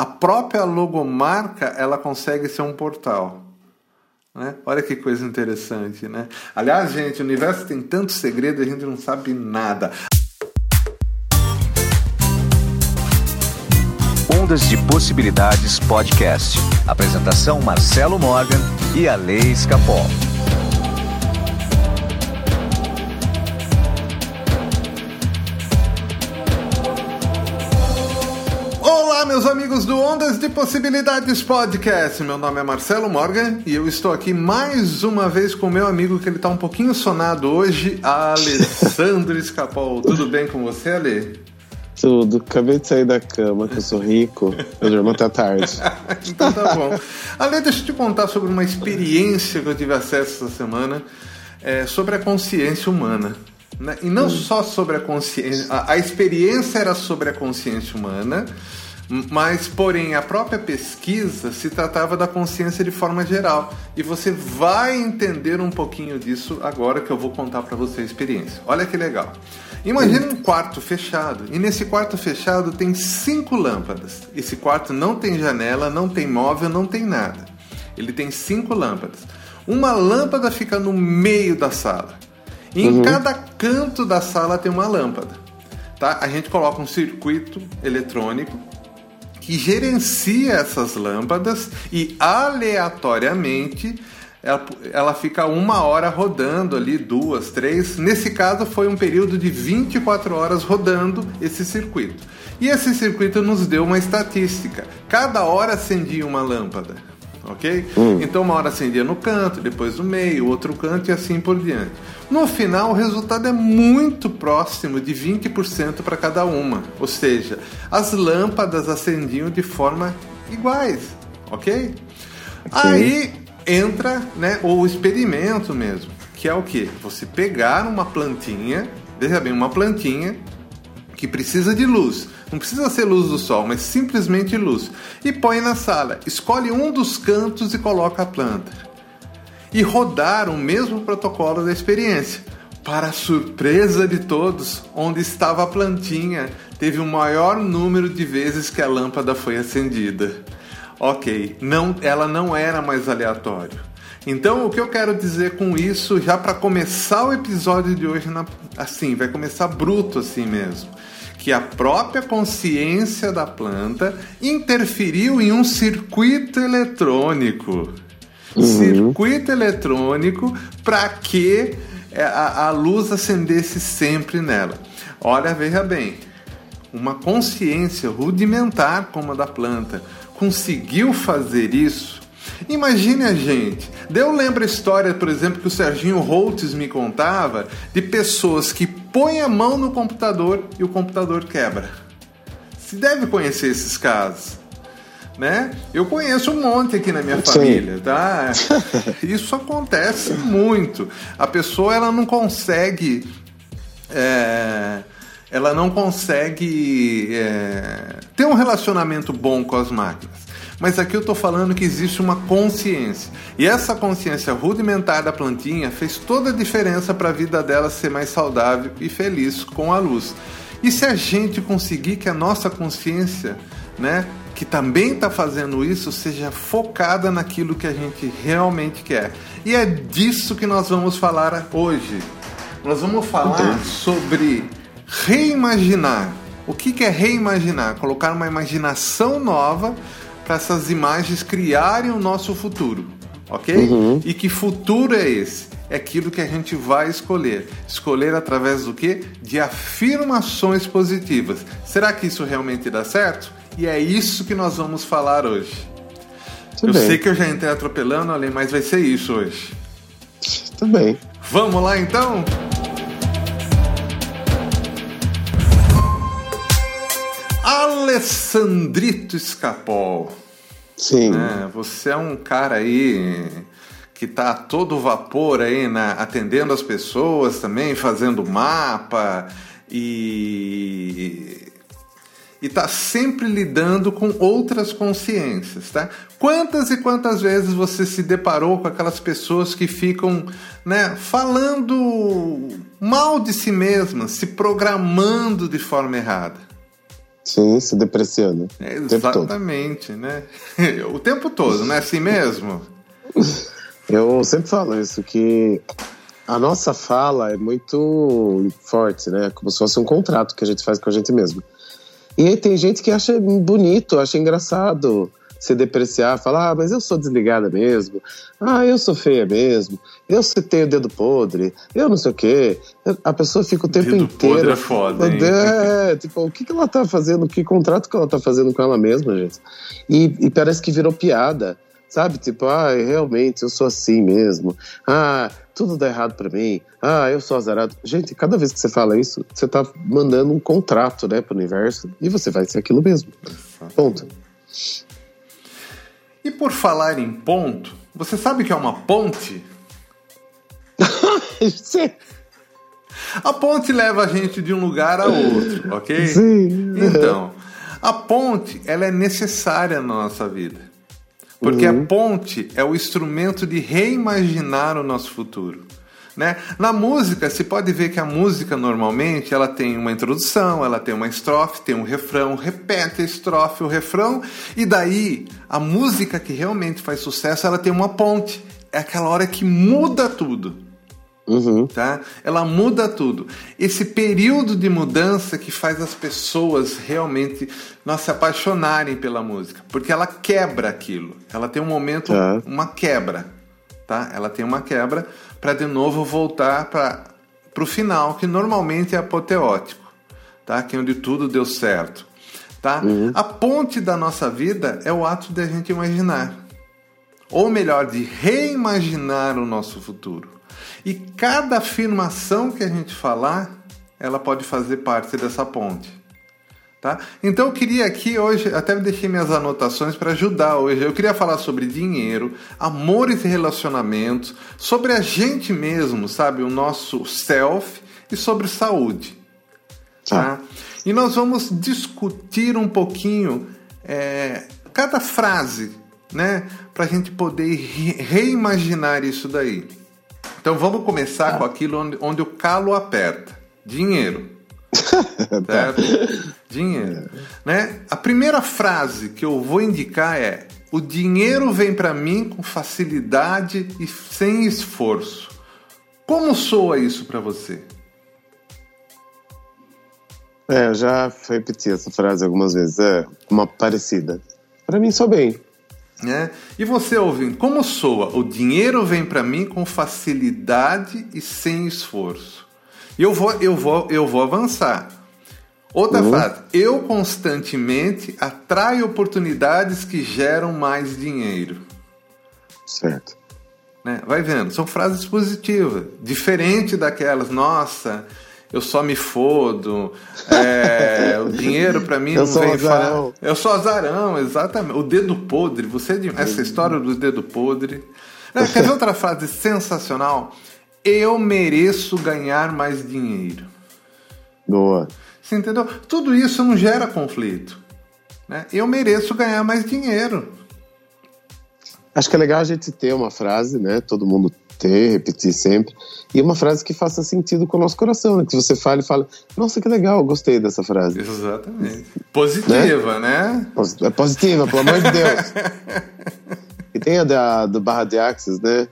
A própria logomarca ela consegue ser um portal. Né? Olha que coisa interessante, né? Aliás, gente, o universo tem tanto segredo a gente não sabe nada. Ondas de Possibilidades Podcast. Apresentação Marcelo Morgan e a Lei Escapol. Meus amigos do Ondas de Possibilidades Podcast. Meu nome é Marcelo Morgan e eu estou aqui mais uma vez com meu amigo que ele está um pouquinho sonado hoje, Alessandro Escapol. Tudo bem com você, Ale? Tudo. Acabei de sair da cama, que eu sou rico. Eu durmo até tarde. então tá bom. Ale, deixa eu te contar sobre uma experiência que eu tive acesso essa semana é, sobre a consciência humana. Né? E não hum. só sobre a consciência. A, a experiência era sobre a consciência humana, mas, porém, a própria pesquisa se tratava da consciência de forma geral. E você vai entender um pouquinho disso agora que eu vou contar para você a experiência. Olha que legal. Imagina um quarto fechado e nesse quarto fechado tem cinco lâmpadas. Esse quarto não tem janela, não tem móvel, não tem nada. Ele tem cinco lâmpadas. Uma lâmpada fica no meio da sala. E em uhum. cada canto da sala tem uma lâmpada. Tá? A gente coloca um circuito eletrônico que gerencia essas lâmpadas e aleatoriamente ela, ela fica uma hora rodando ali, duas, três. Nesse caso, foi um período de 24 horas rodando esse circuito. E esse circuito nos deu uma estatística: cada hora acendia uma lâmpada. Ok? Hum. Então, uma hora acendia no canto, depois no meio, outro canto e assim por diante. No final, o resultado é muito próximo de 20% para cada uma. Ou seja, as lâmpadas acendiam de forma iguais. Ok? okay. Aí entra né, o experimento mesmo, que é o que? Você pegar uma plantinha, veja bem, uma plantinha que precisa de luz. Não precisa ser luz do sol, mas simplesmente luz. E põe na sala. Escolhe um dos cantos e coloca a planta. E rodar o mesmo protocolo da experiência. Para surpresa de todos, onde estava a plantinha, teve o maior número de vezes que a lâmpada foi acendida. Ok, não, ela não era mais aleatório. Então, o que eu quero dizer com isso, já para começar o episódio de hoje, na, assim, vai começar bruto assim mesmo, que a própria consciência da planta interferiu em um circuito eletrônico. Uhum. Circuito eletrônico para que é, a, a luz acendesse sempre nela. Olha, veja bem, uma consciência rudimentar como a da planta conseguiu fazer isso, imagine a gente. Eu lembro a história, por exemplo, que o Serginho Holtz me contava de pessoas que põem a mão no computador e o computador quebra. Se deve conhecer esses casos. Né? Eu conheço um monte aqui na minha Sim. família, tá? Isso acontece muito. A pessoa ela não consegue é, ela não consegue é, ter um relacionamento bom com as máquinas. Mas aqui eu estou falando que existe uma consciência. E essa consciência rudimentar da plantinha fez toda a diferença para a vida dela ser mais saudável e feliz com a luz. E se a gente conseguir que a nossa consciência, né, que também está fazendo isso, seja focada naquilo que a gente realmente quer. E é disso que nós vamos falar hoje. Nós vamos falar sobre reimaginar. O que, é reimaginar? Colocar uma imaginação nova para essas imagens criarem o nosso futuro, ok? Uhum. E que futuro é esse? É aquilo que a gente vai escolher. Escolher através do que? De afirmações positivas. Será que isso realmente dá certo? E é isso que nós vamos falar hoje. Tudo eu bem. sei que eu já entrei atropelando, ali, mas vai ser isso hoje. Tudo bem. Vamos lá então? Alessandrito Escapol. Sim. É, você é um cara aí que tá a todo vapor aí na, atendendo as pessoas também, fazendo mapa e e tá sempre lidando com outras consciências, tá? Quantas e quantas vezes você se deparou com aquelas pessoas que ficam, né, falando mal de si mesmas, se programando de forma errada? Sim, se depreciando. É, exatamente, né? o tempo todo, não é assim mesmo? Eu sempre falo isso, que a nossa fala é muito forte, né? Como se fosse um contrato que a gente faz com a gente mesmo. E aí tem gente que acha bonito, acha engraçado se depreciar, falar, ah, mas eu sou desligada mesmo, ah, eu sou feia mesmo, eu tenho dedo podre, eu não sei o quê. A pessoa fica o tempo Dedo inteiro. podre é foda, hein? É, tipo, o que, que ela tá fazendo? Que contrato que ela tá fazendo com ela mesma, gente? E, e parece que virou piada. Sabe, tipo, ah, realmente eu sou assim mesmo. Ah, tudo dá errado pra mim. Ah, eu sou azarado. Gente, cada vez que você fala isso, você tá mandando um contrato, né, pro universo e você vai ser aquilo mesmo. Ponto. E por falar em ponto, você sabe o que é uma ponte? Sim. A ponte leva a gente de um lugar a outro, ok? Sim. Então, a ponte, ela é necessária na nossa vida. Porque a ponte é o instrumento de reimaginar o nosso futuro. Né? Na música, se pode ver que a música normalmente ela tem uma introdução, ela tem uma estrofe, tem um refrão, repete a estrofe, o refrão, e daí a música que realmente faz sucesso, ela tem uma ponte. É aquela hora que muda tudo. Uhum. Tá? Ela muda tudo. Esse período de mudança que faz as pessoas realmente nós se apaixonarem pela música, porque ela quebra aquilo. Ela tem um momento, Tá. uma quebra, tá? Ela tem uma quebra para de novo voltar para o final, que normalmente é apoteótico, tá? Que é onde tudo deu certo, tá? A ponte da nossa vida é o ato de a gente imaginar ou melhor, de reimaginar o nosso futuro. E cada afirmação que a gente falar, ela pode fazer parte dessa ponte. Tá? Então eu queria aqui hoje, até deixei minhas anotações para ajudar hoje. Eu queria falar sobre dinheiro, amores e relacionamentos, sobre a gente mesmo, sabe? O nosso self e sobre saúde. Tá? E nós vamos discutir um pouquinho é, cada frase, né? Para a gente poder re- reimaginar isso daí. Então vamos começar com aquilo onde, onde o calo aperta: dinheiro. certo? Dinheiro. Né? A primeira frase que eu vou indicar é: o dinheiro vem para mim com facilidade e sem esforço. Como soa isso para você? É, eu já repeti essa frase algumas vezes. É uma parecida. Pra mim, só bem. Né? E você ouvindo, como soa? O dinheiro vem para mim com facilidade e sem esforço. Eu vou, eu vou, eu vou avançar. Outra frase: eu constantemente atraio oportunidades que geram mais dinheiro. Certo. né? Vai vendo, são frases positivas, diferente daquelas, nossa, eu só me fodo, é, o dinheiro pra mim Eu não sou vem azarão. fácil. Eu sou azarão, exatamente. O dedo podre, você de- essa história do dedo podre. Né, Quer ver outra frase sensacional? Eu mereço ganhar mais dinheiro. Boa. Você entendeu? Tudo isso não gera conflito. Né? Eu mereço ganhar mais dinheiro. Acho que é legal a gente ter uma frase, né? Todo mundo ter, repetir sempre. E uma frase que faça sentido com o nosso coração, né? Que você fale e fale, nossa, que legal, gostei dessa frase. Exatamente. Positiva, né? Pos- É positiva, pelo amor de Deus. e tem a da, do Barra de Axis, né?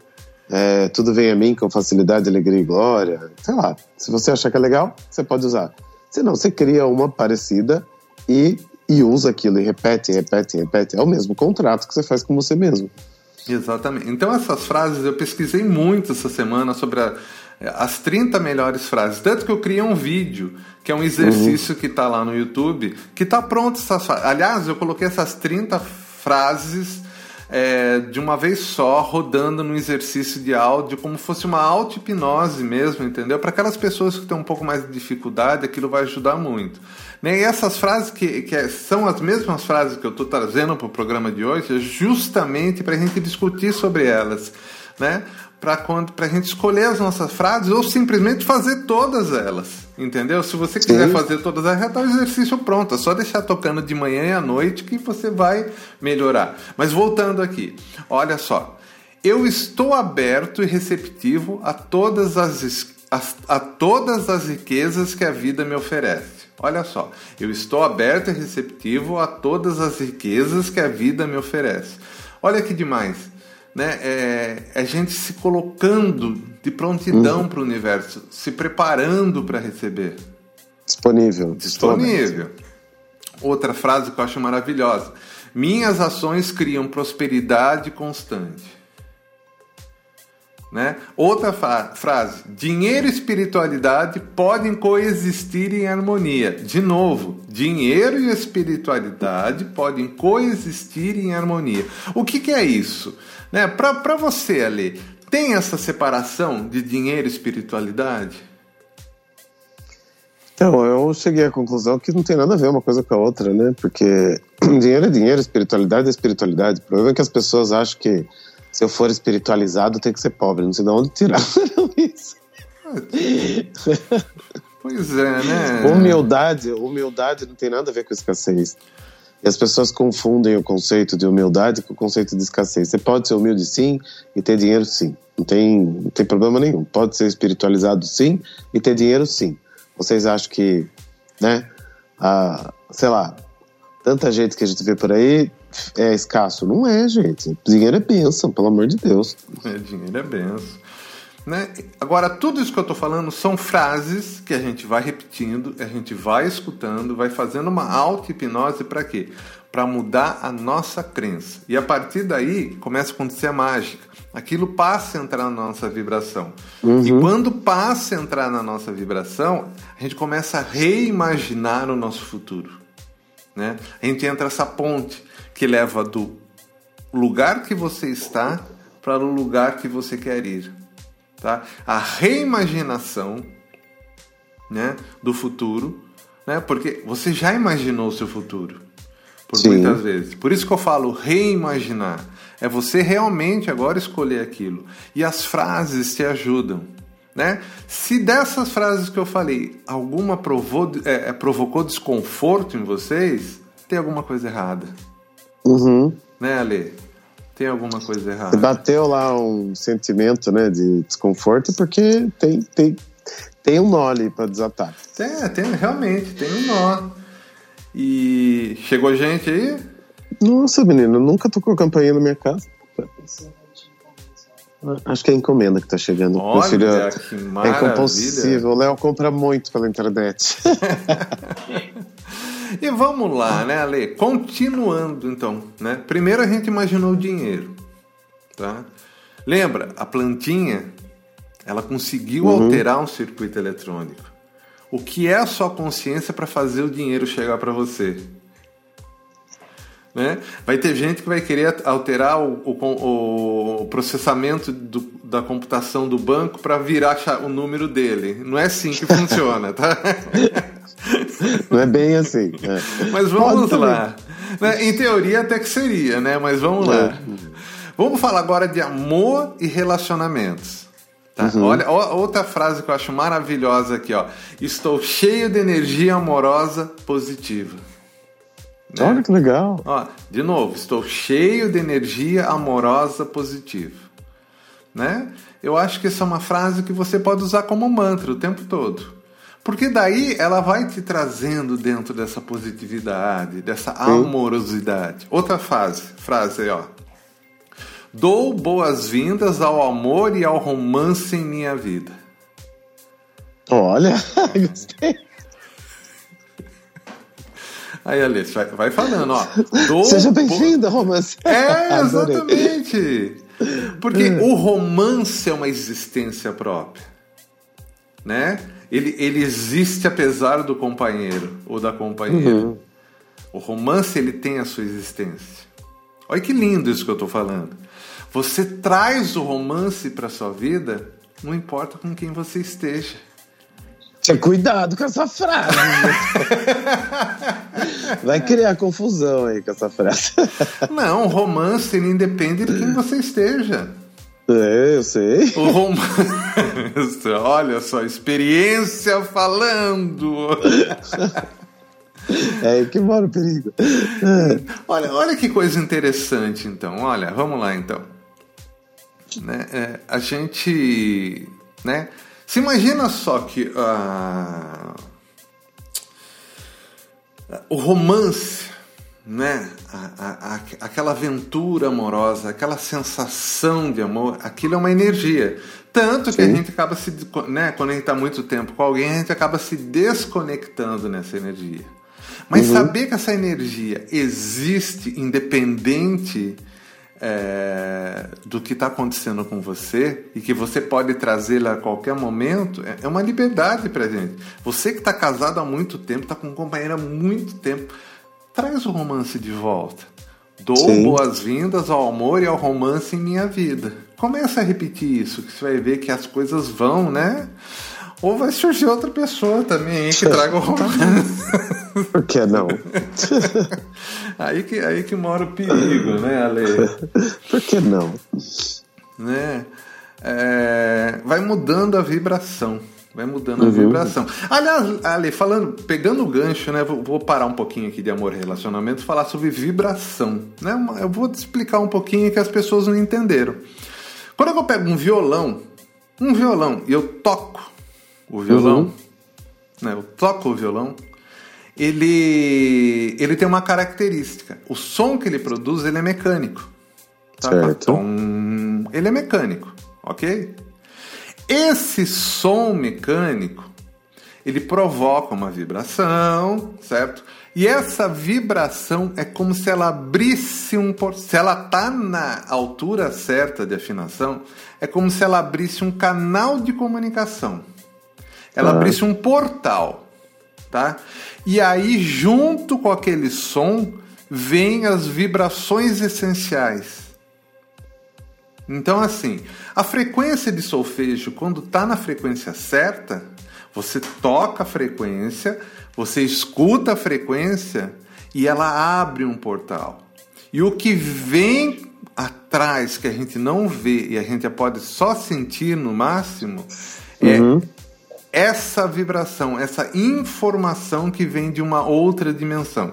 É, tudo vem a mim com facilidade, alegria e glória. Sei lá, se você achar que é legal, você pode usar. Se não, você cria uma parecida e, e usa aquilo, e repete, repete, repete. É o mesmo contrato que você faz com você mesmo. Exatamente. Então essas frases eu pesquisei muito essa semana sobre a- as 30 melhores frases. Tanto que eu criei um vídeo, que é um exercício que está lá no YouTube, que está pronto essas frases. Aliás, eu coloquei essas 30 frases é, de uma vez só, rodando no exercício de áudio, como fosse uma auto-hipnose mesmo, entendeu? Para aquelas pessoas que têm um pouco mais de dificuldade, aquilo vai ajudar muito. Né? E essas frases que, que é- são as mesmas frases que eu estou trazendo para o programa de hoje, é justamente para a gente discutir sobre elas, né? Para a gente escolher as nossas frases ou simplesmente fazer todas elas, entendeu? Se você quiser Sim. fazer todas elas, já está o exercício pronto. É só deixar tocando de manhã e à noite que você vai melhorar. Mas voltando aqui, olha só. Eu estou aberto e receptivo a todas as, as- a todas as riquezas que a vida me oferece. Olha só, eu estou aberto e receptivo a todas as riquezas que a vida me oferece. Olha que demais, né? É, é a gente se colocando de prontidão uhum. para o universo, se preparando para receber. Disponível. Disponível. Outra frase que eu acho maravilhosa. Minhas ações criam prosperidade constante. Né? Outra frase: dinheiro e espiritualidade podem coexistir em harmonia. De novo, dinheiro e espiritualidade podem coexistir em harmonia. O que, que é isso? Né? Para você, Ali, tem essa separação de dinheiro e espiritualidade? Então, eu cheguei à conclusão que não tem nada a ver uma coisa com a outra, né? Porque dinheiro é dinheiro, espiritualidade é espiritualidade. O problema é que as pessoas acham que se eu for espiritualizado, tem que ser pobre. Não sei de onde tiraram isso. Pois é, né? Humildade, humildade não tem nada a ver com escassez. E as pessoas confundem o conceito de humildade com o conceito de escassez. Você pode ser humilde sim e ter dinheiro sim. Não tem, não tem problema nenhum. Pode ser espiritualizado sim e ter dinheiro sim. Vocês acham que, né? Ah, sei lá, tanta gente que a gente vê por aí é escasso. Não é, gente. Dinheiro é bênção, pelo amor de Deus. É, dinheiro é bênção. Né? Agora, tudo isso que eu estou falando são frases que a gente vai repetindo, a gente vai escutando, vai fazendo uma auto-hipnose para quê? Para mudar a nossa crença. E a partir daí começa a acontecer a mágica. Aquilo passa a entrar na nossa vibração. Uhum. E quando passa a entrar na nossa vibração, a gente começa a reimaginar o nosso futuro. Né? A gente entra essa ponte que leva do lugar que você está para o lugar que você quer ir. Tá? A reimaginação né, do futuro, né, porque você já imaginou o seu futuro, por Sim. muitas vezes. Por isso que eu falo reimaginar. É você realmente agora escolher aquilo. E as frases te ajudam. Né? Se dessas frases que eu falei, alguma provou, é, é provocou desconforto em vocês, tem alguma coisa errada. Uhum. Né, Ale? Tem alguma coisa errada. Bateu lá um sentimento né, de desconforto porque tem, tem, tem um nó ali para desatar. É, tem, realmente, tem um nó. E chegou gente aí? Nossa, menino, nunca tocou campainha na minha casa. Acho que é encomenda que tá chegando. Olha, filho, que maravilha. É compulsivo. O Léo compra muito pela internet. E vamos lá, né, Ale? Continuando então, né? Primeiro a gente imaginou o dinheiro, tá? Lembra, a plantinha, ela conseguiu uhum. alterar um circuito eletrônico. O que é a sua consciência para fazer o dinheiro chegar para você? Né? Vai ter gente que vai querer alterar o, o, o processamento do, da computação do banco para virar o número dele. Não é assim que funciona, tá? Não é bem assim. É. Mas vamos Pode lá. Né? Em teoria até que seria, né? Mas vamos lá. É. Vamos falar agora de amor e relacionamentos. Tá? Uhum. Olha, outra frase que eu acho maravilhosa aqui, ó. Estou cheio de energia amorosa positiva. Né? Olha que legal. Ó, de novo, estou cheio de energia amorosa positiva. Né? Eu acho que essa é uma frase que você pode usar como mantra o tempo todo. Porque daí ela vai te trazendo dentro dessa positividade, dessa amorosidade. Outra frase, frase aí, ó. Dou boas-vindas ao amor e ao romance em minha vida. Olha, gostei. Aí, Alice, vai, vai falando, ó. Seja bem-vinda, romance. É, exatamente. Porque é. o romance é uma existência própria, né? Ele, ele existe apesar do companheiro ou da companheira. Uhum. O romance ele tem a sua existência. Olha que lindo isso que eu estou falando. Você traz o romance para sua vida, não importa com quem você esteja. Tinha cuidado com essa frase. Vai criar confusão aí com essa frase. Não, romance ele independe de quem você esteja. É, eu sei. O romance. Olha só, experiência falando. É que mora o perigo. Olha, olha que coisa interessante, então. Olha, vamos lá, então. Né? É, a gente, né? Se imagina só que uh, o romance, né? A, a, a, aquela aventura amorosa, aquela sensação de amor, aquilo é uma energia. Tanto que Sim. a gente acaba se. Né, quando a gente está muito tempo com alguém, a gente acaba se desconectando nessa energia. Mas uhum. saber que essa energia existe independente é, do que está acontecendo com você e que você pode trazê-la a qualquer momento é, é uma liberdade para gente. Você que está casado há muito tempo, está com um companheiro há muito tempo, traz o romance de volta. Dou boas-vindas ao amor e ao romance em minha vida. Começa a repetir isso, que você vai ver que as coisas vão, né? Ou vai surgir outra pessoa também que traga o romance. Por que não? aí, que, aí que mora o perigo, né, Ale? Por que não? Né? É, vai mudando a vibração. Vai mudando uhum. a vibração. Aliás, Ale, falando, pegando o gancho, né? Vou, vou, parar um pouquinho aqui de amor e relacionamento, falar sobre vibração. Né? Eu vou te explicar um pouquinho que as pessoas não entenderam. Quando eu pego um violão, um violão, e eu toco o violão, uhum. né? Eu toco o violão, ele, ele tem uma característica. O som que ele produz, ele é mecânico. Tá? Certo. Então, ele é mecânico, ok? Esse som mecânico, ele provoca uma vibração, certo? E essa vibração é como se ela abrisse um se ela tá na altura certa de afinação, é como se ela abrisse um canal de comunicação. Ela ah. abrisse um portal, tá? E aí junto com aquele som vem as vibrações essenciais então, assim, a frequência de solfejo, quando está na frequência certa, você toca a frequência, você escuta a frequência e ela abre um portal. E o que vem atrás, que a gente não vê e a gente pode só sentir no máximo, é uhum. Essa vibração, essa informação que vem de uma outra dimensão.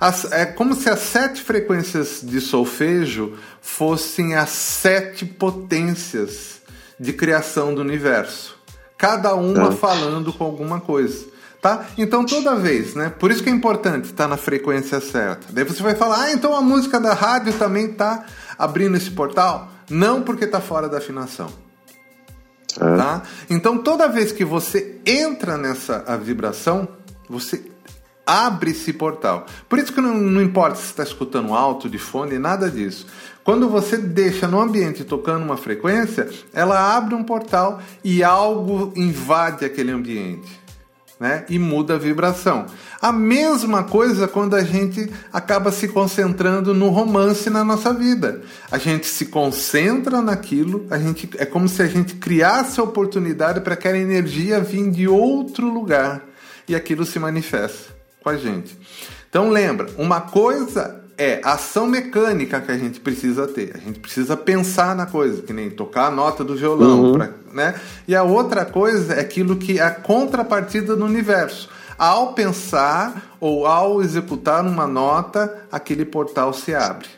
As, é como se as sete frequências de solfejo fossem as sete potências de criação do universo. Cada uma tá. falando com alguma coisa. Tá? Então toda vez, né? Por isso que é importante estar tá na frequência certa. Daí você vai falar, ah, então a música da rádio também está abrindo esse portal? Não, porque está fora da afinação. É. Tá? Então toda vez que você entra nessa vibração, você abre esse portal. Por isso que não, não importa se está escutando alto, de fone, nada disso. Quando você deixa no ambiente tocando uma frequência, ela abre um portal e algo invade aquele ambiente. Né? E muda a vibração. A mesma coisa quando a gente acaba se concentrando no romance na nossa vida. A gente se concentra naquilo, a gente é como se a gente criasse a oportunidade para aquela energia vir de outro lugar e aquilo se manifesta com a gente. Então lembra, uma coisa é a ação mecânica que a gente precisa ter. A gente precisa pensar na coisa, que nem tocar a nota do violão, uhum. pra, né? E a outra coisa é aquilo que é a contrapartida do universo. Ao pensar ou ao executar uma nota, aquele portal se abre.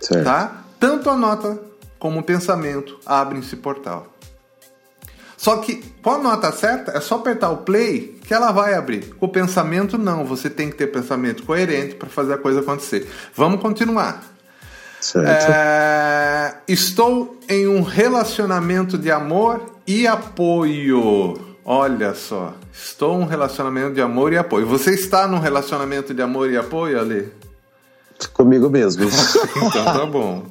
Certo. Tá? Tanto a nota como o pensamento abrem esse portal. Só que com a nota certa, é só apertar o play que ela vai abrir. Com o pensamento, não. Você tem que ter pensamento coerente para fazer a coisa acontecer. Vamos continuar. É, estou em um relacionamento de amor e apoio. Olha só, estou em um relacionamento de amor e apoio. Você está num relacionamento de amor e apoio, Ale? Comigo mesmo. então tá bom.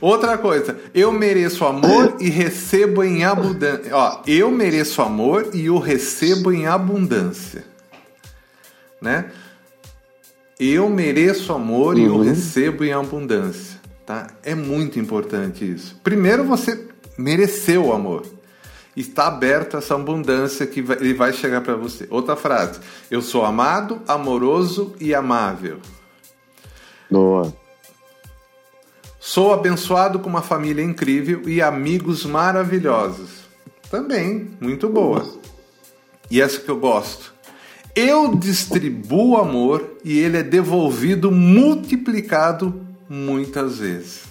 Outra coisa, eu mereço amor e recebo em abundância. Ó, eu mereço amor e o recebo em abundância. Né? Eu mereço amor uhum. e o recebo em abundância. Tá? É muito importante isso. Primeiro, você mereceu o amor. Está aberto essa abundância que vai, ele vai chegar para você. Outra frase: Eu sou amado, amoroso e amável. Boa. Sou abençoado com uma família incrível e amigos maravilhosos. Também, muito boa. E essa que eu gosto. Eu distribuo amor e ele é devolvido multiplicado muitas vezes.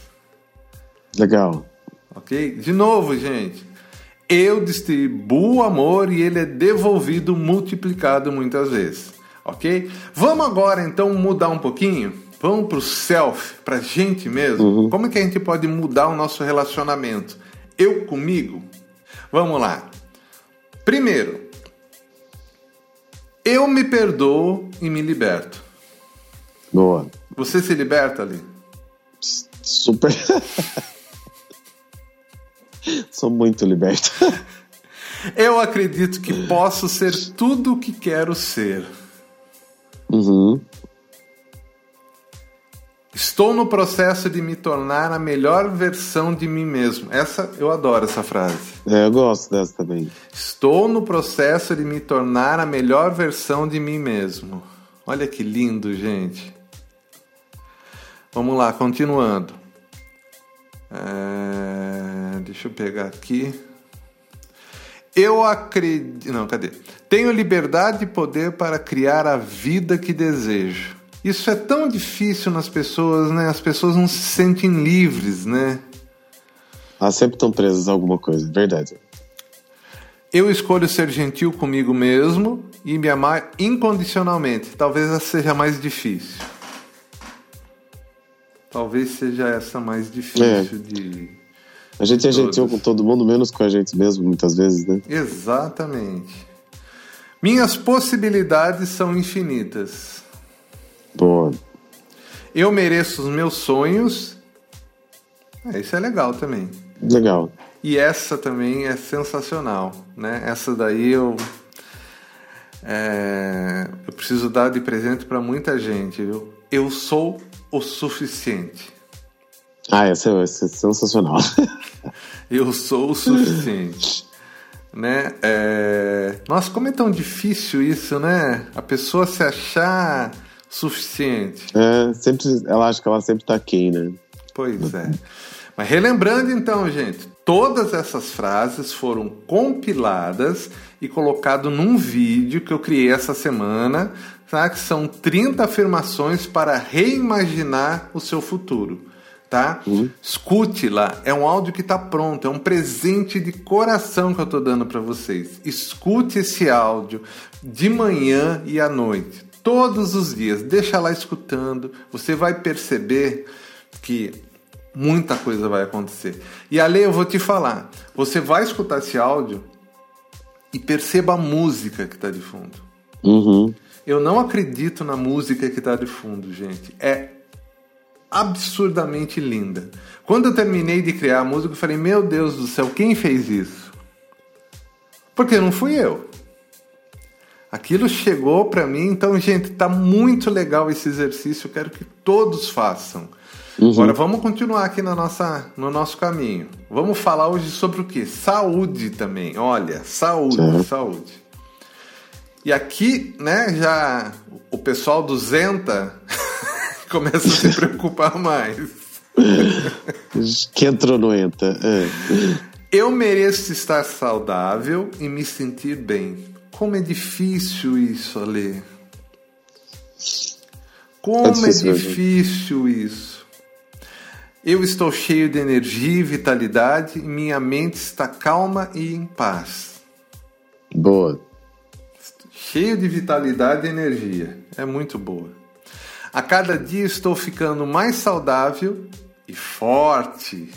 Legal. Ok? De novo, gente. Eu distribuo amor e ele é devolvido multiplicado muitas vezes. Ok? Vamos agora então mudar um pouquinho? Vamos para o self, para a gente mesmo? Uhum. Como é que a gente pode mudar o nosso relacionamento? Eu comigo? Vamos lá. Primeiro, eu me perdoo e me liberto. Boa. Você se liberta ali? Super. Sou muito liberto. Eu acredito que posso ser tudo o que quero ser. Uhum. Estou no processo de me tornar a melhor versão de mim mesmo. Essa eu adoro essa frase. É, eu gosto dessa também. Estou no processo de me tornar a melhor versão de mim mesmo. Olha que lindo, gente. Vamos lá, continuando. É... Deixa eu pegar aqui. Eu acredito. Não, cadê? Tenho liberdade e poder para criar a vida que desejo. Isso é tão difícil nas pessoas, né? As pessoas não se sentem livres, né? Elas sempre estão presas a alguma coisa, verdade. Eu escolho ser gentil comigo mesmo e me amar incondicionalmente. Talvez essa seja mais difícil. Talvez seja essa mais difícil é. de. A gente é gentil com todo mundo, menos com a gente mesmo, muitas vezes, né? Exatamente. Minhas possibilidades são infinitas. Boa. Eu mereço os meus sonhos. É, isso é legal também. Legal. E essa também é sensacional, né? Essa daí eu é, eu preciso dar de presente para muita gente. Viu? Eu sou o suficiente. Ah, essa, essa é sensacional. eu sou o suficiente. né? É... Nossa, como é tão difícil isso, né? A pessoa se achar suficiente. É, sempre, ela acha que ela sempre tá aqui, né? Pois é. Mas relembrando então, gente, todas essas frases foram compiladas e colocado num vídeo que eu criei essa semana tá? que são 30 afirmações para reimaginar o seu futuro. Tá? Uhum. Escute lá, é um áudio que está pronto, é um presente de coração que eu estou dando para vocês. Escute esse áudio de manhã e à noite, todos os dias. Deixa lá escutando, você vai perceber que muita coisa vai acontecer. E ali eu vou te falar, você vai escutar esse áudio e perceba a música que está de fundo. Uhum. Eu não acredito na música que está de fundo, gente. É absurdamente linda. Quando eu terminei de criar a música, eu falei: Meu Deus do céu, quem fez isso? Porque não fui eu. Aquilo chegou para mim, então, gente, tá muito legal esse exercício. Eu quero que todos façam. Uhum. Agora vamos continuar aqui na nossa, no nosso caminho. Vamos falar hoje sobre o que? Saúde também. Olha, saúde, uhum. saúde. E aqui, né, já o pessoal do Zenta começa a se preocupar mais. que entrou no ENTA. É. Eu mereço estar saudável e me sentir bem. Como é difícil isso, Ale. Como é difícil, é difícil isso. Eu estou cheio de energia e vitalidade e minha mente está calma e em paz. Boa cheio de vitalidade e energia. É muito boa. A cada dia estou ficando mais saudável e forte.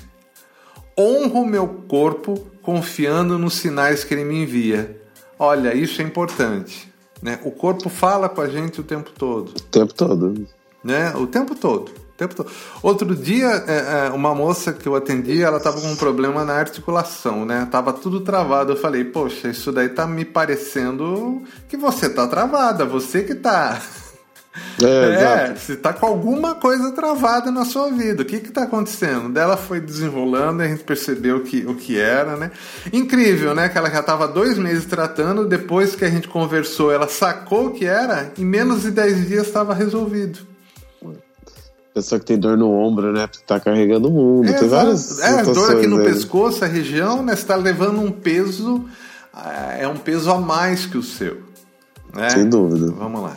Honro meu corpo confiando nos sinais que ele me envia. Olha, isso é importante. Né? O corpo fala com a gente o tempo todo. O tempo todo. Né? O tempo todo tempo todo. Outro dia, é, é, uma moça que eu atendi, ela estava com um problema na articulação, né? Tava tudo travado. Eu falei, poxa, isso daí tá me parecendo que você tá travada, você que tá. É, é você tá com alguma coisa travada na sua vida. O que que tá acontecendo? Dela foi desenrolando, a gente percebeu que, o que era, né? Incrível, né? Que ela já tava dois meses tratando, depois que a gente conversou, ela sacou o que era, em menos de 10 dias estava resolvido. Pessoa que tem dor no ombro, né? Porque tá carregando o mundo. É, tem várias. É, dor aqui no aí. pescoço, a região, né? Você tá levando um peso. É, é um peso a mais que o seu. Né? Sem dúvida. Vamos lá.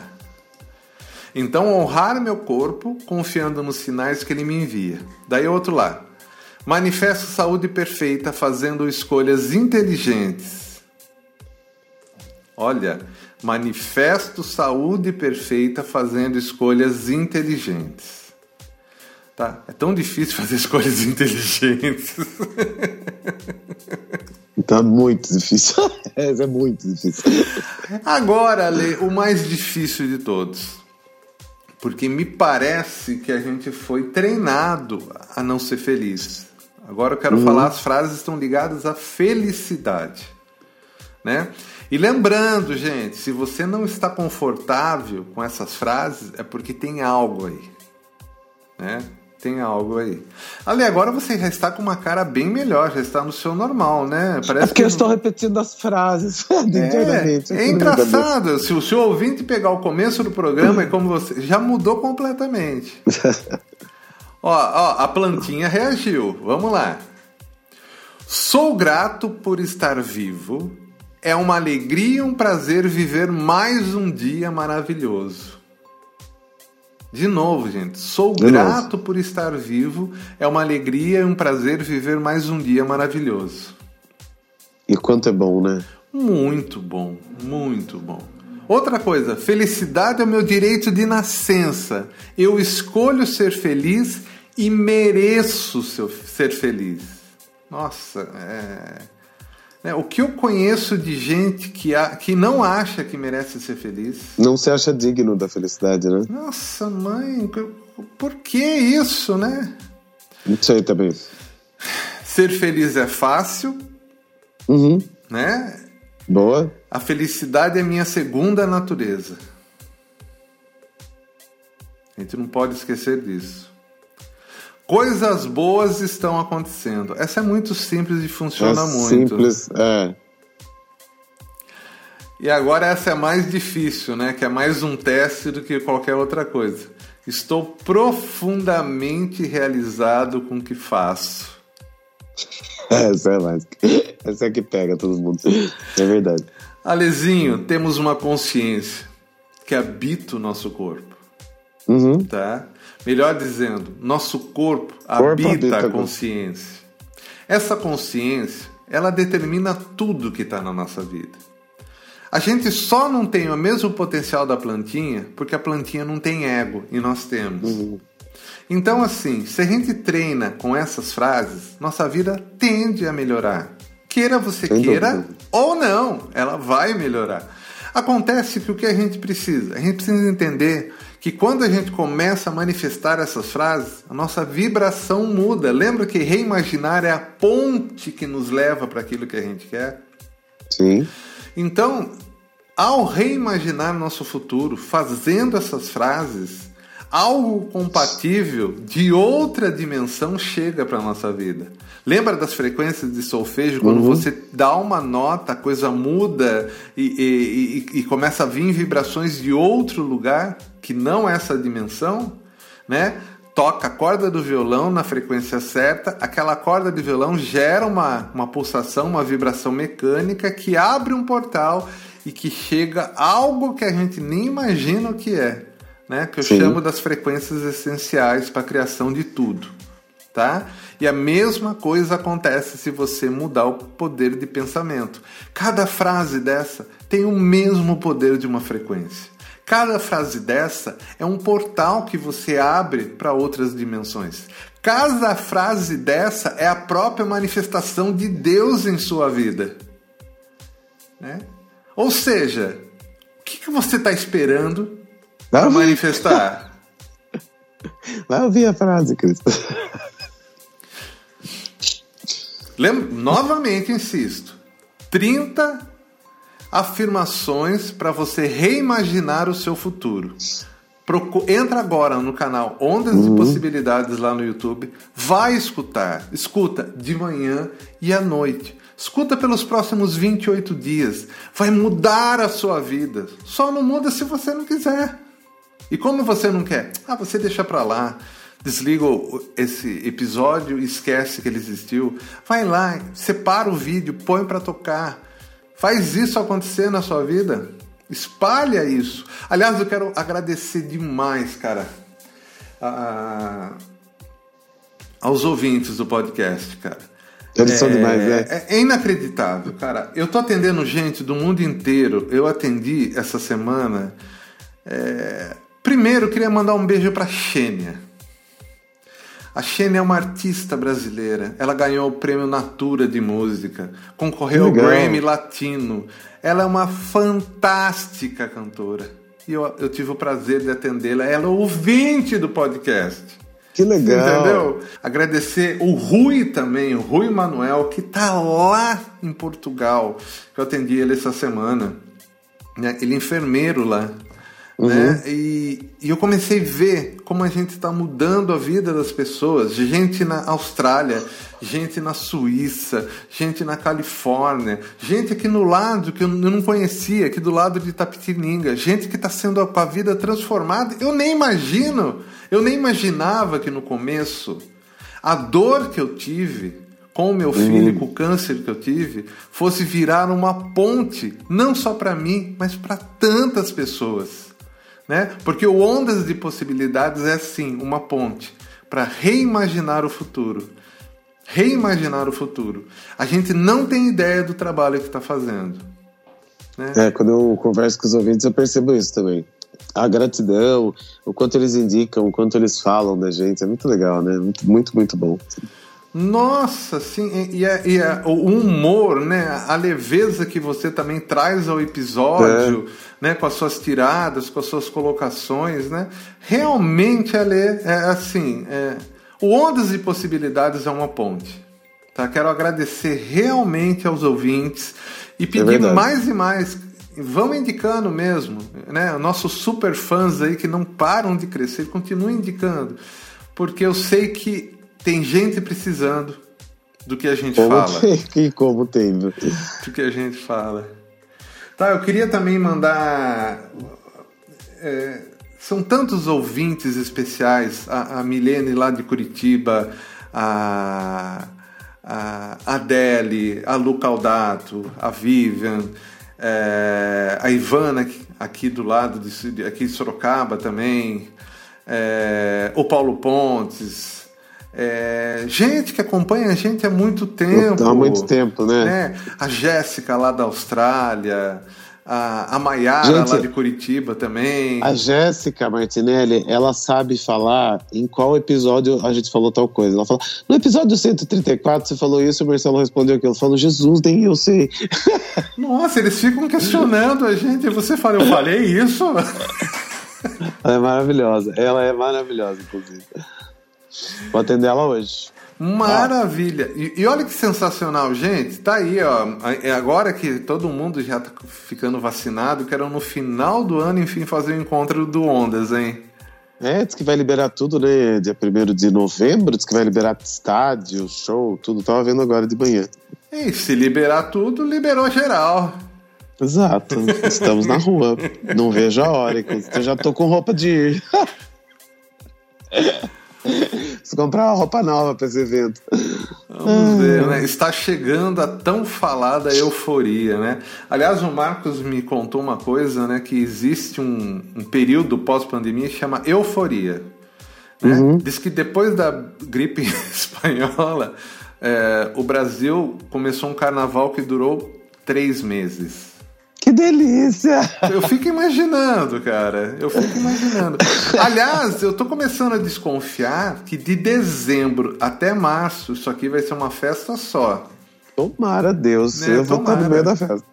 Então, honrar meu corpo, confiando nos sinais que ele me envia. Daí, outro lado. Manifesto saúde perfeita, fazendo escolhas inteligentes. Olha, manifesto saúde perfeita fazendo escolhas inteligentes. Tá? É tão difícil fazer escolhas inteligentes. Tá muito difícil. é muito difícil. Agora, Lê, o mais difícil de todos. Porque me parece que a gente foi treinado a não ser feliz. Agora eu quero uhum. falar, as frases estão ligadas à felicidade. Né? E lembrando, gente, se você não está confortável com essas frases, é porque tem algo aí. Né? Tem algo aí. Ali, agora você já está com uma cara bem melhor, já está no seu normal, né? Parece é porque que... eu estou repetindo as frases. é, é engraçado. Se o seu ouvinte pegar o começo do programa, é como você. Já mudou completamente. ó, ó, a plantinha reagiu. Vamos lá. Sou grato por estar vivo. É uma alegria e um prazer viver mais um dia maravilhoso. De novo, gente, sou De grato novo. por estar vivo. É uma alegria e um prazer viver mais um dia maravilhoso. E quanto é bom, né? Muito bom, muito bom. Outra coisa, felicidade é o meu direito de nascença. Eu escolho ser feliz e mereço ser feliz. Nossa, é é, o que eu conheço de gente que, a, que não acha que merece ser feliz. Não se acha digno da felicidade, né? Nossa, mãe, por que isso, né? Não sei também. Ser feliz é fácil, uhum. né? Boa. A felicidade é minha segunda natureza. A gente não pode esquecer disso. Coisas boas estão acontecendo. Essa é muito simples e funciona é muito. Simples, é. E agora essa é mais difícil, né? Que é mais um teste do que qualquer outra coisa. Estou profundamente realizado com o que faço. Essa é mais. Essa é que pega todo mundo. É verdade. Alezinho, temos uma consciência que habita o nosso corpo. Uhum. Tá? Melhor dizendo, nosso corpo, corpo habita, habita a consciência. Essa consciência, ela determina tudo que está na nossa vida. A gente só não tem o mesmo potencial da plantinha porque a plantinha não tem ego e nós temos. Uhum. Então, assim, se a gente treina com essas frases, nossa vida tende a melhorar. Queira você Sem queira dúvida. ou não, ela vai melhorar. Acontece que o que a gente precisa? A gente precisa entender que quando a gente começa a manifestar essas frases, a nossa vibração muda. Lembra que reimaginar é a ponte que nos leva para aquilo que a gente quer? Sim. Então, ao reimaginar nosso futuro, fazendo essas frases, algo compatível de outra dimensão chega para a nossa vida. Lembra das frequências de solfejo? Quando uhum. você dá uma nota, a coisa muda e, e, e, e, começa a vir vibrações de outro lugar que não essa dimensão, né? Toca a corda do violão na frequência certa, aquela corda de violão gera uma, uma pulsação, uma vibração mecânica que abre um portal e que chega algo que a gente nem imagina o que é, né? Que eu Sim. chamo das frequências essenciais para a criação de tudo tá? E a mesma coisa acontece se você mudar o poder de pensamento. Cada frase dessa tem o mesmo poder de uma frequência. Cada frase dessa é um portal que você abre para outras dimensões. Cada frase dessa é a própria manifestação de Deus em sua vida. Né? Ou seja, o que, que você está esperando para manifestar? Vai ouvir a frase, Cristo. Lembra? Novamente insisto: 30 afirmações para você reimaginar o seu futuro. Procu Entra agora no canal Ondas uhum. e Possibilidades lá no YouTube. Vai escutar. Escuta de manhã e à noite. Escuta pelos próximos 28 dias. Vai mudar a sua vida. Só não muda se você não quiser. E como você não quer? Ah, você deixa para lá desliga esse episódio e esquece que ele existiu. Vai lá, separa o vídeo, põe para tocar. Faz isso acontecer na sua vida. Espalha isso. Aliás, eu quero agradecer demais, cara, a, aos ouvintes do podcast, cara. Eles é, são demais, né? É, é, inacreditável, cara. Eu tô atendendo gente do mundo inteiro. Eu atendi essa semana. É... Primeiro, eu queria mandar um beijo pra Xênia. A Xênia é uma artista brasileira. Ela ganhou o prêmio Natura de música, concorreu ao Grammy Latino. Ela é uma fantástica cantora. E eu, eu tive o prazer de atendê-la. Ela é ouvinte do podcast. Que legal. Entendeu? Agradecer o Rui também, o Rui Manuel, que tá lá em Portugal, que eu atendi ele essa semana. Né? Ele é enfermeiro lá. Uhum. Né? E, e, eu comecei a ver como a gente está mudando a vida das pessoas. Gente na Austrália, gente na Suíça, gente na Califórnia, gente aqui no lado que eu não conhecia, aqui do lado de Tapetininga, gente que está sendo com a vida transformada. Eu nem imagino, eu nem imaginava que no começo a dor que eu tive com o meu filho, uhum. com o câncer que eu tive, fosse virar uma ponte, não só para mim, mas para tantas pessoas né? Porque o Ondas de Possibilidades é sim uma ponte para reimaginar o futuro. Reimaginar o futuro. A gente não tem ideia do trabalho que está fazendo. Né? É, quando eu converso com os ouvintes, eu percebo isso também. A gratidão, o quanto eles indicam, o quanto eles falam da gente, é muito legal, né? Muito, muito, muito bom. Nossa, sim, e, a, e a, o humor, né? A leveza que você também traz ao episódio, é. né? Com as suas tiradas, com as suas colocações, né? Realmente, Ale, é assim, é, o Ondas e Possibilidades é uma ponte. Tá? Quero agradecer realmente aos ouvintes e é pedir mais e mais. Vão indicando mesmo, né? Nossos super fãs aí que não param de crescer, continuem indicando, porque eu sei que tem gente precisando do que a gente como fala. Tem, como tem. Do que a gente fala. Tá, eu queria também mandar. É, são tantos ouvintes especiais, a, a Milene lá de Curitiba, a, a Adele, a Lu Caldato, a Vivian, é, a Ivana aqui do lado de, aqui de Sorocaba também, é, o Paulo Pontes, é, gente que acompanha a gente há muito tempo. Há muito tempo, né? né? A Jéssica lá da Austrália, a, a Maiara lá de Curitiba também. A Jéssica Martinelli, ela sabe falar em qual episódio a gente falou tal coisa. Ela fala, no episódio 134 você falou isso, o Marcelo respondeu aquilo. Falou, Jesus, nem eu sei. Nossa, eles ficam questionando a gente. Você fala, eu falei isso? Ela é maravilhosa. Ela é maravilhosa, inclusive. Vou atender ela hoje. Maravilha! E, e, olha que sensacional, gente. Tá aí, ó. É agora que todo mundo já tá ficando vacinado, quero no final do ano, enfim, fazer o encontro do Ondas, hein? É, diz que vai liberar tudo, né? Dia 1 de novembro, diz que vai liberar estádio, show, tudo. Tava vendo agora de manhã. E se liberar tudo, liberou geral. Exato. Estamos na rua. Não vejo a hora. Eu já tô com roupa de ir. Preciso comprar uma roupa nova para esse evento. Vamos ver, né? Está chegando a tão falada euforia, né? Aliás, o Marcos me contou uma coisa, né? Que existe um, um período pós-pandemia que chama euforia. Né? Uhum. Diz que depois da gripe espanhola, é, o Brasil começou um carnaval que durou três meses. Que delícia! Eu fico imaginando, cara. Eu fico imaginando. Aliás, eu tô começando a desconfiar que de dezembro até março isso aqui vai ser uma festa só. Tomara Deus, né? eu vou estar no meio da festa.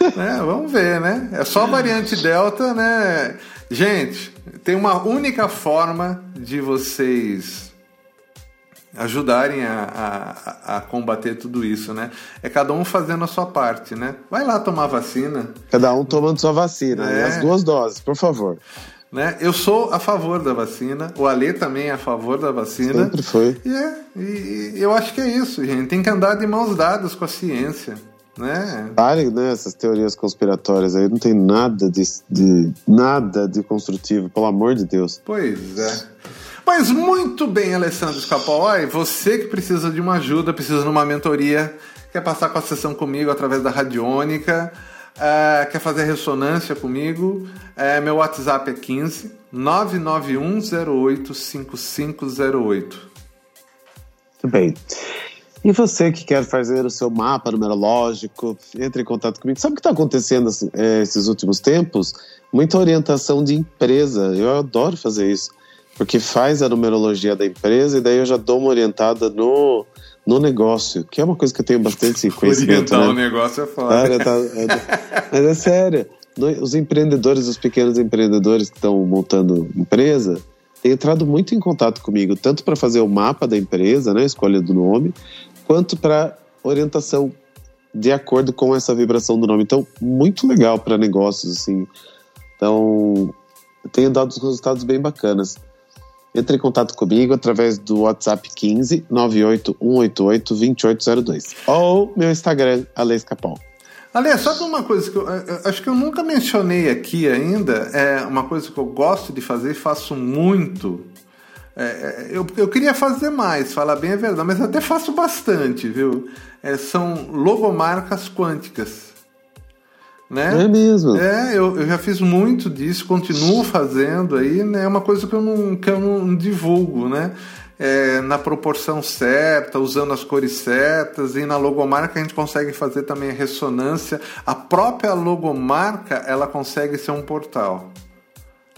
É, vamos ver, né? É só a variante Delta, né? Gente, tem uma única forma de vocês ajudarem a, a, a, combater tudo isso, né? É cada um fazendo a sua parte, né? Vai lá tomar vacina. Cada um tomando sua vacina, é. as duas doses, por favor. Né? Eu sou a favor da vacina, o Ale também é a favor da vacina. Sempre foi. E, é, e, eu acho que é isso, gente. Tem que andar de mãos dadas com a ciência. Né? Pare né, essas teorias conspiratórias aí, não tem nada de, de nada de construtivo, pelo amor de Deus. Pois é. Mas muito bem, Alessandro Scapolai, você que precisa de uma ajuda, precisa de uma mentoria, quer passar com a sessão comigo através da Radiônica, uh, quer fazer ressonância comigo, uh, meu WhatsApp é 15 991085508. Muito bem. E você que quer fazer o seu mapa numerológico, entre em contato comigo. Sabe o que está acontecendo é, esses últimos tempos? Muita orientação de empresa. Eu adoro fazer isso. Porque faz a numerologia da empresa e daí eu já dou uma orientada no, no negócio, que é uma coisa que eu tenho bastante conhecimento. Orientar né? o negócio é foda. é, mas é sério. Os empreendedores, os pequenos empreendedores que estão montando empresa, têm entrado muito em contato comigo, tanto para fazer o mapa da empresa, né, escolha do nome, quanto para orientação de acordo com essa vibração do nome. Então, muito legal para negócios, assim. Então, tenho dado resultados bem bacanas. Entre em contato comigo através do WhatsApp 15 98188 2802 ou meu Instagram, Alex Capão. Ale, sabe uma coisa que eu, acho que eu nunca mencionei aqui ainda? É uma coisa que eu gosto de fazer e faço muito é, é, eu, eu queria fazer mais, falar bem a verdade, mas até faço bastante, viu? É, são logomarcas quânticas. Né? É mesmo. É, eu, eu já fiz muito disso, continuo fazendo aí, né? É uma coisa que eu não, que eu não divulgo, né? É, na proporção certa, usando as cores certas, e na logomarca a gente consegue fazer também a ressonância. A própria logomarca ela consegue ser um portal.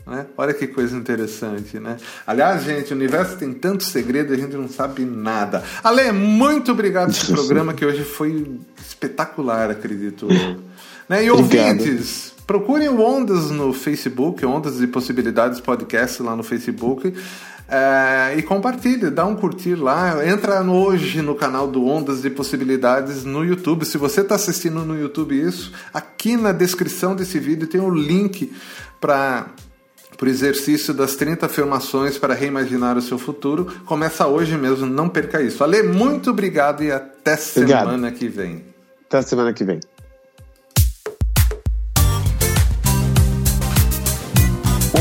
Né? Olha que coisa interessante, né? Aliás, gente, o universo tem tanto segredo e a gente não sabe nada. Ale, muito obrigado pelo programa que hoje foi espetacular, acredito. Né? E ouvintes, procurem o Ondas no Facebook, Ondas e Possibilidades Podcast lá no Facebook. É, e compartilhe, dá um curtir lá. Entra hoje no canal do Ondas de Possibilidades no YouTube. Se você está assistindo no YouTube isso, aqui na descrição desse vídeo tem o um link para por exercício das 30 afirmações para reimaginar o seu futuro. Começa hoje mesmo, não perca isso. Ale, muito obrigado e até obrigado. semana que vem. Até semana que vem.